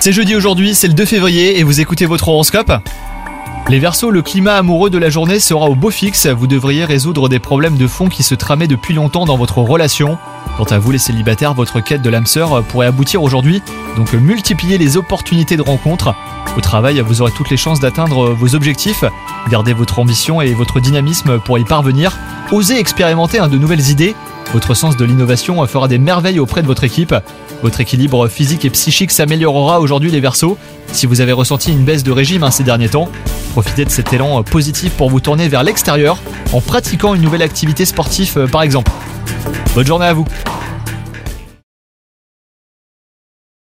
C'est jeudi aujourd'hui, c'est le 2 février et vous écoutez votre horoscope Les Verseaux, le climat amoureux de la journée sera au beau fixe. Vous devriez résoudre des problèmes de fond qui se tramaient depuis longtemps dans votre relation. Quant à vous les célibataires, votre quête de l'âme sœur pourrait aboutir aujourd'hui. Donc multipliez les opportunités de rencontre. Au travail, vous aurez toutes les chances d'atteindre vos objectifs. Gardez votre ambition et votre dynamisme pour y parvenir. Osez expérimenter de nouvelles idées. Votre sens de l'innovation fera des merveilles auprès de votre équipe. Votre équilibre physique et psychique s'améliorera aujourd'hui les Verseaux. Si vous avez ressenti une baisse de régime hein, ces derniers temps, profitez de cet élan positif pour vous tourner vers l'extérieur en pratiquant une nouvelle activité sportive euh, par exemple. Bonne journée à vous